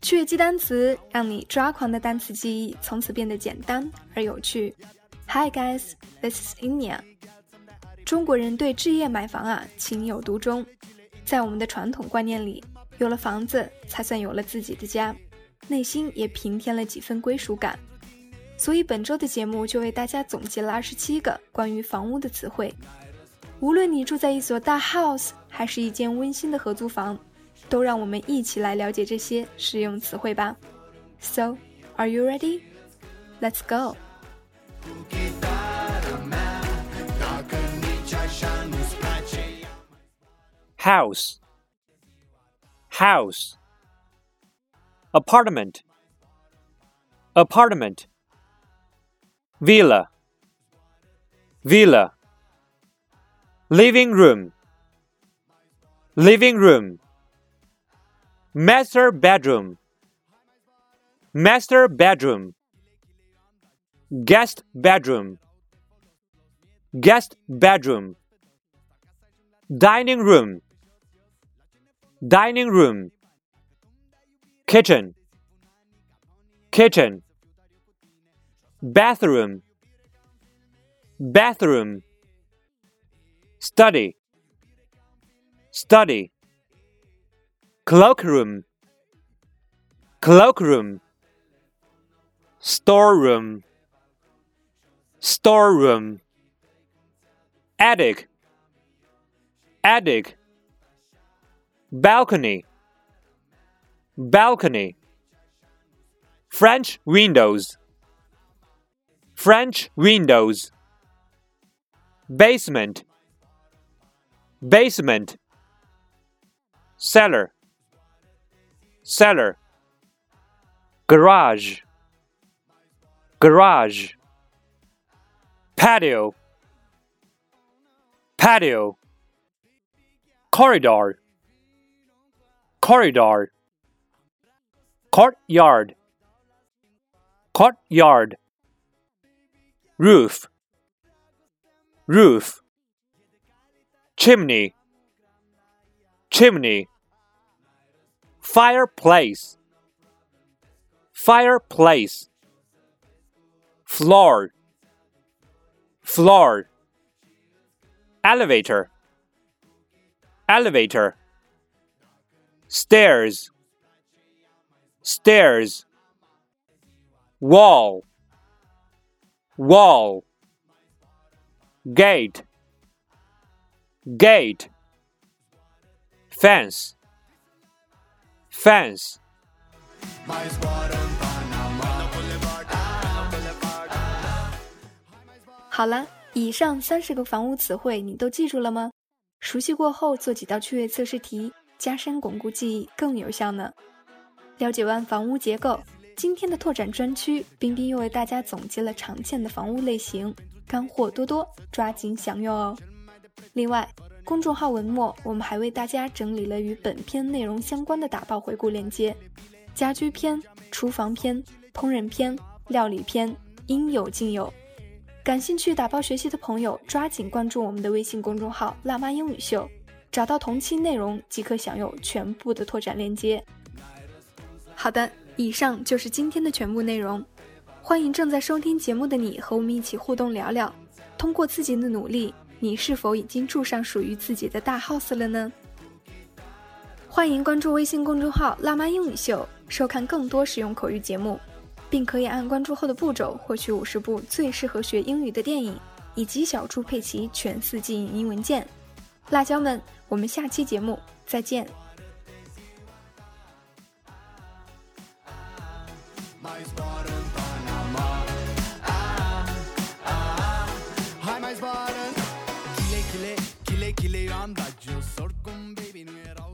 去记单词，让你抓狂的单词记忆从此变得简单而有趣。Hi guys, this is Inia。中国人对置业买房啊情有独钟，在我们的传统观念里，有了房子才算有了自己的家，内心也平添了几分归属感。所以本周的节目就为大家总结了二十七个关于房屋的词汇。无论你住在一所大 house，还是一间温馨的合租房，都让我们一起来了解这些实用词汇吧。So, are you ready? Let's go. Dacă nici așa nu-ți place, ia house house apartment apartment villa. Villa. Living room. Living room. Master bedroom. Master bedroom. Guest bedroom. Guest bedroom. Dining room. Dining room. Kitchen. Kitchen bathroom. Bathroom. Study. Study. Cloakroom. Cloakroom. Storeroom. Storeroom. Attic. Attic. Balcony. Balcony. French windows french windows. Basement. Basement. Cellar. Cellar. Garage. Garage. Patio. Patio. Corridor. Corridor. Courtyard. Courtyard roof roof chimney chimney fireplace fireplace floor floor elevator elevator stairs stairs wall wall gate gate fence fence. 好了以上三十个房屋词汇你都记住了吗？熟悉过后做几道趣味测试题加深巩固记忆更有效呢。了解完房屋结构今天的拓展专区，冰冰又为大家总结了常见的房屋类型，干货多多，抓紧享用哦。另外，公众号文末我们还为大家整理了与本篇内容相关的打爆回顾链接，家居篇、厨房篇、烹饪篇、料理篇，应有尽有。感兴趣打包学习的朋友，抓紧关注我们的微信公众号“辣妈英语秀”，找到同期内容即可享有全部的拓展链接。好的，以上就是今天的全部内容。欢迎正在收听节目的你和我们一起互动聊聊，通过自己的努力，你是否已经住上属于自己的大 house 了呢？欢迎关注微信公众号“辣妈英语秀”，收看更多实用口语节目。并可以按关注后的步骤获取五十部最适合学英语的电影，以及小猪佩奇全四季影音文件。辣椒们，我们下期节目再见。mai zbor în Panama. Ah, ah, Hai mai zbor în Chile, Chile, Chile, Chile, eu baby, nu erau